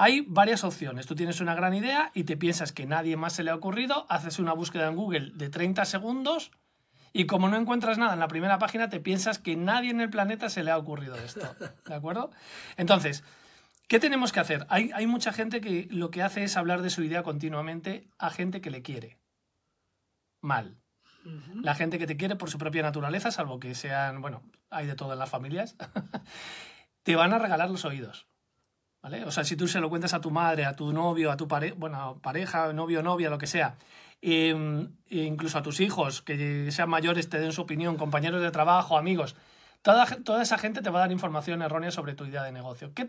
Hay varias opciones. Tú tienes una gran idea y te piensas que nadie más se le ha ocurrido, haces una búsqueda en Google de 30 segundos y como no encuentras nada en la primera página, te piensas que nadie en el planeta se le ha ocurrido esto. ¿De acuerdo? Entonces, ¿qué tenemos que hacer? Hay, hay mucha gente que lo que hace es hablar de su idea continuamente a gente que le quiere. Mal. La gente que te quiere por su propia naturaleza, salvo que sean, bueno, hay de todo en las familias, te van a regalar los oídos. ¿Vale? O sea, si tú se lo cuentas a tu madre, a tu novio, a tu pare bueno, pareja, novio, novia, lo que sea, e incluso a tus hijos, que sean mayores, te den su opinión, compañeros de trabajo, amigos, toda, toda esa gente te va a dar información errónea sobre tu idea de negocio. ¿Qué